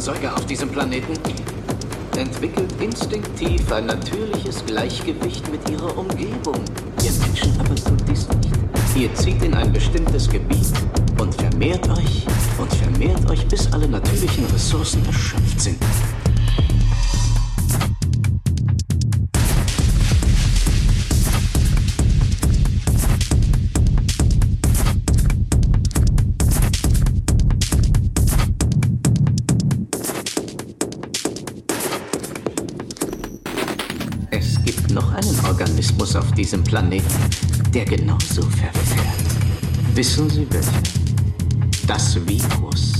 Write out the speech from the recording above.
Säuger auf diesem Planeten entwickelt instinktiv ein natürliches Gleichgewicht mit ihrer Umgebung. Ihr Menschen aber tut dies nicht. Ihr zieht in ein bestimmtes Gebiet und vermehrt euch und vermehrt euch, bis alle natürlichen Ressourcen erschöpft sind. Diesem Planeten, der genauso verfährt. Wissen Sie welcher? Das Virus.